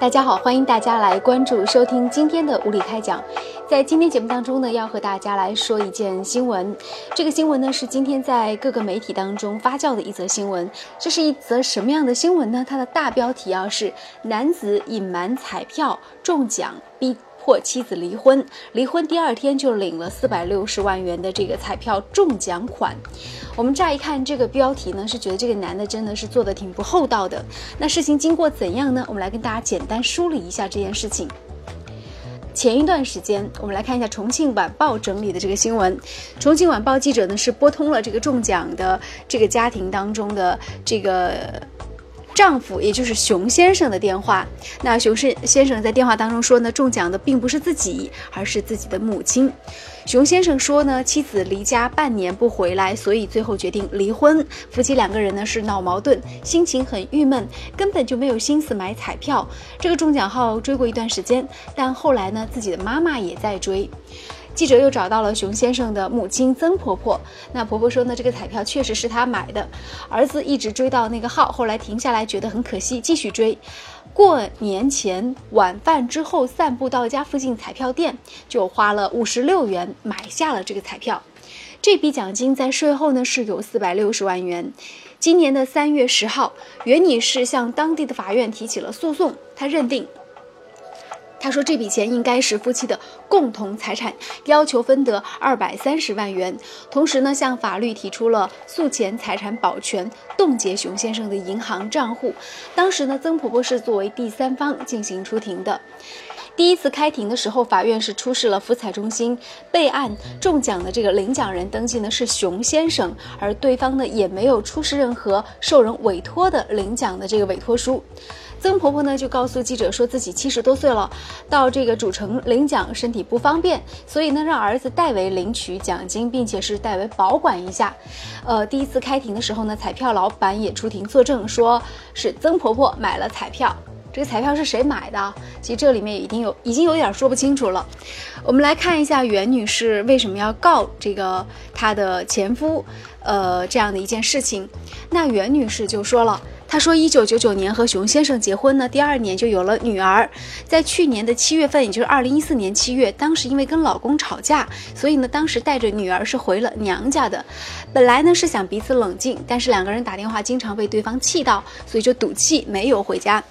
大家好，欢迎大家来关注、收听今天的无理开讲。在今天节目当中呢，要和大家来说一件新闻。这个新闻呢，是今天在各个媒体当中发酵的一则新闻。这是一则什么样的新闻呢？它的大标题啊是“男子隐瞒彩票中奖逼”。或妻子离婚，离婚第二天就领了四百六十万元的这个彩票中奖款。我们乍一看这个标题呢，是觉得这个男的真的是做的挺不厚道的。那事情经过怎样呢？我们来跟大家简单梳理一下这件事情。前一段时间，我们来看一下重庆晚报整理的这个新闻。重庆晚报记者呢是拨通了这个中奖的这个家庭当中的这个。丈夫，也就是熊先生的电话。那熊先先生在电话当中说呢，中奖的并不是自己，而是自己的母亲。熊先生说呢，妻子离家半年不回来，所以最后决定离婚。夫妻两个人呢是闹矛盾，心情很郁闷，根本就没有心思买彩票。这个中奖号追过一段时间，但后来呢，自己的妈妈也在追。记者又找到了熊先生的母亲曾婆婆，那婆婆说呢，这个彩票确实是她买的，儿子一直追到那个号，后来停下来，觉得很可惜，继续追。过年前晚饭之后，散步到家附近彩票店，就花了五十六元买下了这个彩票。这笔奖金在税后呢是有四百六十万元。今年的三月十号，袁女士向当地的法院提起了诉讼，她认定。他说这笔钱应该是夫妻的共同财产，要求分得二百三十万元。同时呢，向法律提出了诉前财产保全、冻结熊先生的银行账户。当时呢，曾婆婆是作为第三方进行出庭的。第一次开庭的时候，法院是出示了福彩中心备案中奖的这个领奖人登记呢是熊先生，而对方呢也没有出示任何受人委托的领奖的这个委托书。曾婆婆呢就告诉记者说自己七十多岁了，到这个主城领奖身体不方便，所以呢让儿子代为领取奖金，并且是代为保管一下。呃，第一次开庭的时候呢，彩票老板也出庭作证，说是曾婆婆买了彩票。这个彩票是谁买的？其实这里面已经有已经有点说不清楚了。我们来看一下袁女士为什么要告这个她的前夫，呃，这样的一件事情。那袁女士就说了。她说，一九九九年和熊先生结婚呢，第二年就有了女儿。在去年的七月份，也就是二零一四年七月，当时因为跟老公吵架，所以呢，当时带着女儿是回了娘家的。本来呢是想彼此冷静，但是两个人打电话经常被对方气到，所以就赌气没有回家。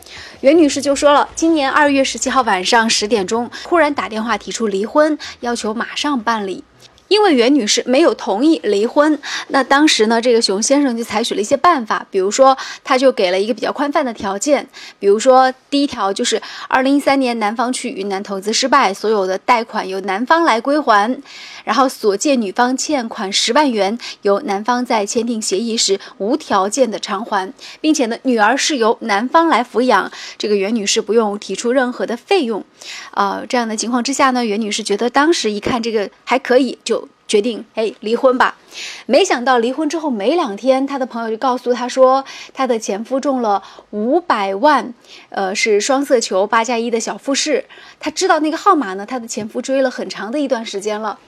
袁女士就说了，今年二月十七号晚上十点钟，忽然打电话提出离婚，要求马上办理。因为袁女士没有同意离婚，那当时呢，这个熊先生就采取了一些办法，比如说，他就给了一个比较宽泛的条件，比如说，第一条就是二零一三年男方去云南投资失败，所有的贷款由男方来归还，然后所借女方欠款十万元，由男方在签订协议时无条件的偿还，并且呢，女儿是由男方来抚养，这个袁女士不用提出任何的费用，呃，这样的情况之下呢，袁女士觉得当时一看这个还可以就，决定哎离婚吧，没想到离婚之后没两天，她的朋友就告诉她说，她的前夫中了五百万，呃是双色球八加一的小复式。她知道那个号码呢，她的前夫追了很长的一段时间了。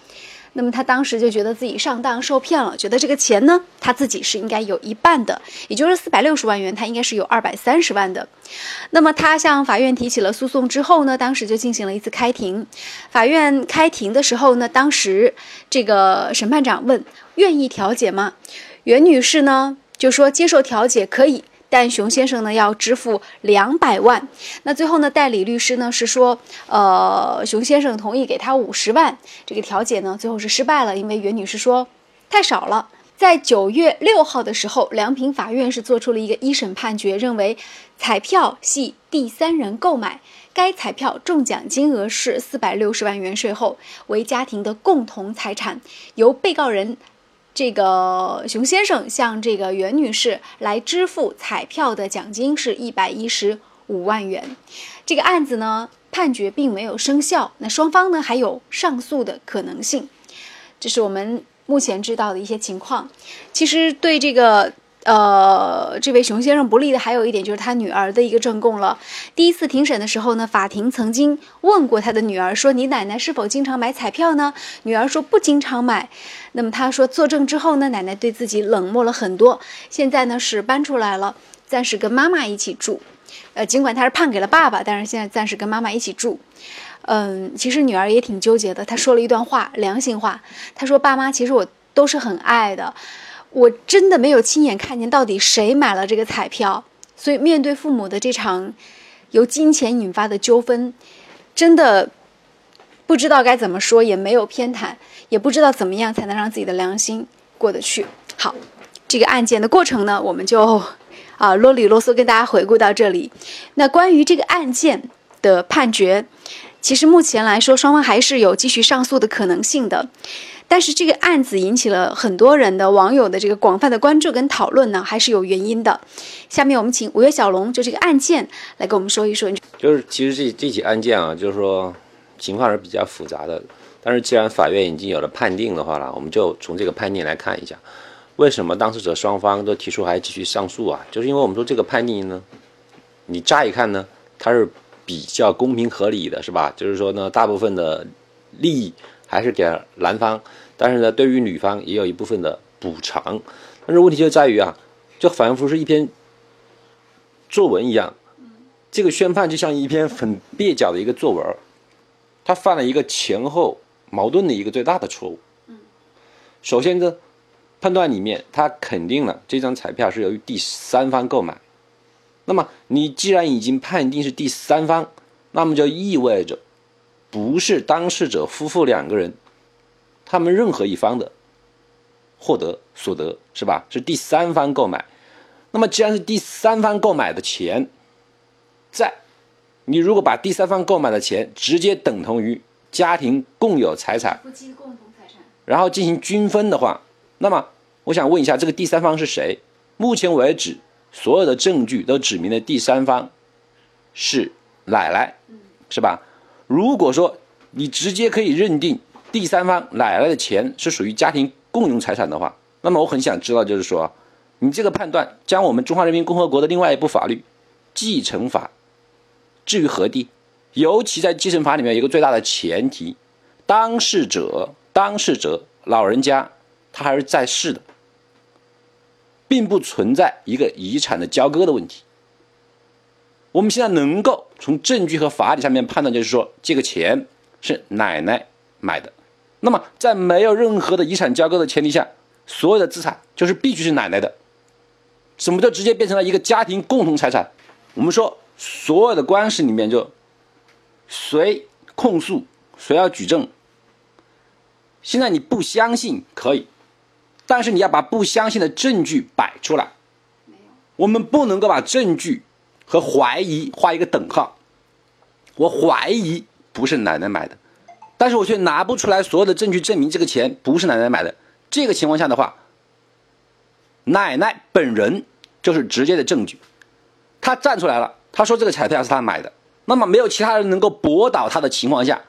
那么他当时就觉得自己上当受骗了，觉得这个钱呢，他自己是应该有一半的，也就是四百六十万元，他应该是有二百三十万的。那么他向法院提起了诉讼之后呢，当时就进行了一次开庭。法院开庭的时候呢，当时这个审判长问：“愿意调解吗？”袁女士呢就说：“接受调解可以。”但熊先生呢要支付两百万，那最后呢代理律师呢是说，呃，熊先生同意给他五十万，这个调解呢最后是失败了，因为袁女士说太少了。在九月六号的时候，良平法院是做出了一个一审判决，认为彩票系第三人购买，该彩票中奖金额是四百六十万元，税后为家庭的共同财产，由被告人。这个熊先生向这个袁女士来支付彩票的奖金是一百一十五万元。这个案子呢，判决并没有生效，那双方呢还有上诉的可能性。这是我们目前知道的一些情况。其实对这个。呃，这位熊先生不利的还有一点就是他女儿的一个证供了。第一次庭审的时候呢，法庭曾经问过他的女儿说：“你奶奶是否经常买彩票呢？”女儿说：“不经常买。”那么他说作证之后呢，奶奶对自己冷漠了很多。现在呢是搬出来了，暂时跟妈妈一起住。呃，尽管他是判给了爸爸，但是现在暂时跟妈妈一起住。嗯，其实女儿也挺纠结的。她说了一段话，良心话。她说：“爸妈，其实我都是很爱的，我真的没有亲眼看见到底谁买了这个彩票。所以面对父母的这场由金钱引发的纠纷，真的不知道该怎么说，也没有偏袒，也不知道怎么样才能让自己的良心过得去。好，这个案件的过程呢，我们就啊啰里啰嗦跟大家回顾到这里。那关于这个案件的判决。”其实目前来说，双方还是有继续上诉的可能性的，但是这个案子引起了很多人的网友的这个广泛的关注跟讨论呢，还是有原因的。下面我们请五月小龙就这个案件来跟我们说一说。就是其实这这起案件啊，就是说情况是比较复杂的，但是既然法院已经有了判定的话呢，我们就从这个判定来看一下，为什么当事者双方都提出还继续上诉啊？就是因为我们说这个判定呢，你乍一看呢，它是。比较公平合理的是吧？就是说呢，大部分的利益还是给男方，但是呢，对于女方也有一部分的补偿。但是问题就在于啊，就仿佛是一篇作文一样，这个宣判就像一篇很蹩脚的一个作文，他犯了一个前后矛盾的一个最大的错误。首先呢，判断里面他肯定了这张彩票是由于第三方购买。那么，你既然已经判定是第三方，那么就意味着不是当事者夫妇两个人，他们任何一方的获得所得是吧？是第三方购买。那么，既然是第三方购买的钱，在你如果把第三方购买的钱直接等同于家庭共有财产，夫妻共同财产，然后进行均分的话，那么我想问一下，这个第三方是谁？目前为止。所有的证据都指明了第三方是奶奶，是吧？如果说你直接可以认定第三方奶奶的钱是属于家庭共用财产的话，那么我很想知道，就是说，你这个判断将我们中华人民共和国的另外一部法律《继承法》置于何地？尤其在继承法里面有一个最大的前提，当事者当事者老人家他还是在世的。并不存在一个遗产的交割的问题。我们现在能够从证据和法理上面判断，就是说这个钱是奶奶买的。那么，在没有任何的遗产交割的前提下，所有的资产就是必须是奶奶的，什么叫直接变成了一个家庭共同财产。我们说，所有的官司里面就谁控诉，谁要举证。现在你不相信可以。但是你要把不相信的证据摆出来，我们不能够把证据和怀疑画一个等号。我怀疑不是奶奶买的，但是我却拿不出来所有的证据证明这个钱不是奶奶买的。这个情况下的话，奶奶本人就是直接的证据，他站出来了，他说这个彩票是他买的，那么没有其他人能够驳倒他的情况下，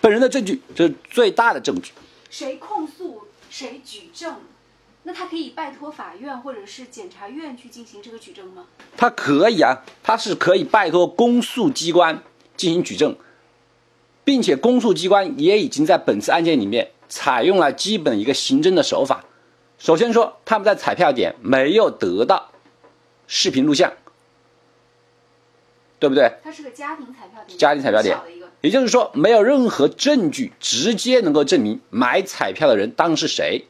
本人的证据就是最大的证据。谁控诉？谁举证？那他可以拜托法院或者是检察院去进行这个举证吗？他可以啊，他是可以拜托公诉机关进行举证，并且公诉机关也已经在本次案件里面采用了基本一个刑侦的手法。首先说，他们在彩票点没有得到视频录像，对不对？它是个家庭彩票点，家庭彩票点。也就是说，没有任何证据直接能够证明买彩票的人当是谁。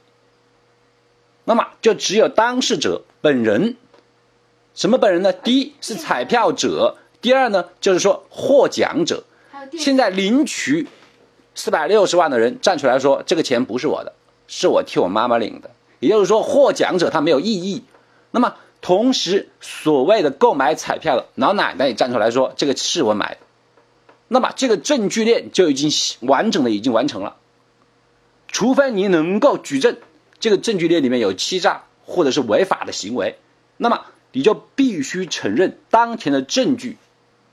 那么，就只有当事者本人。什么本人呢？第一是彩票者，第二呢就是说获奖者。现在领取四百六十万的人站出来说，这个钱不是我的，是我替我妈妈领的。也就是说，获奖者他没有异议。那么，同时所谓的购买彩票的老奶奶也站出来说，这个是我买的。那么这个证据链就已经完整的已经完成了，除非你能够举证这个证据链里面有欺诈或者是违法的行为，那么你就必须承认当前的证据，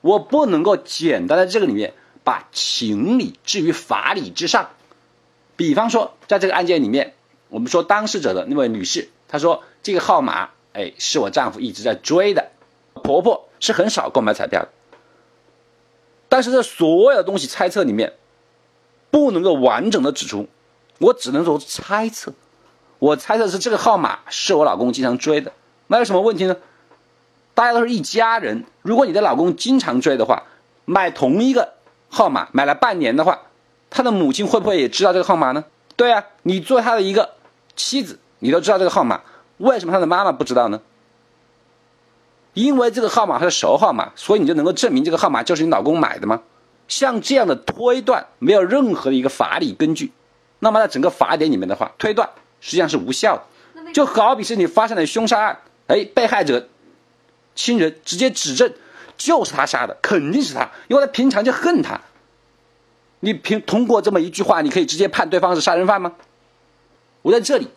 我不能够简单的这个里面把情理置于法理之上。比方说，在这个案件里面，我们说当事者的那位女士，她说这个号码，哎，是我丈夫一直在追的。婆婆是很少购买彩票的，但是这所有东西猜测里面，不能够完整的指出，我只能说猜测。我猜测是这个号码是我老公经常追的，那有什么问题呢？大家都是一家人，如果你的老公经常追的话，买同一个号码买了半年的话，他的母亲会不会也知道这个号码呢？对啊，你做他的一个妻子，你都知道这个号码，为什么他的妈妈不知道呢？因为这个号码是熟号码，所以你就能够证明这个号码就是你老公买的吗？像这样的推断没有任何的一个法理根据，那么在整个法典里面的话，推断。实际上是无效的，就好比是你发生了凶杀案，哎，被害者亲人直接指证就是他杀的，肯定是他，因为他平常就恨他。你凭通过这么一句话，你可以直接判对方是杀人犯吗？我在这里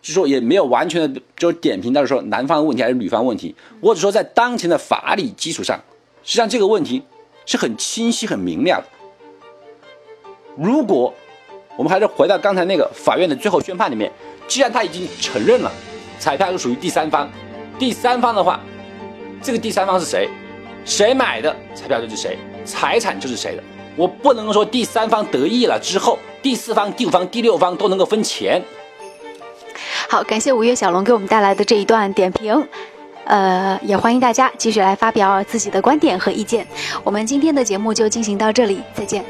就说也没有完全的，就是点评到说男方的问题还是女方问题，我只说在当前的法理基础上，实际上这个问题是很清晰、很明了的。如果我们还是回到刚才那个法院的最后宣判里面，既然他已经承认了彩票是属于第三方，第三方的话，这个第三方是谁？谁买的彩票就是谁，财产就是谁的。我不能说第三方得益了之后，第四方、第五方、第六方都能够分钱。好，感谢五月小龙给我们带来的这一段点评，呃，也欢迎大家继续来发表自己的观点和意见。我们今天的节目就进行到这里，再见。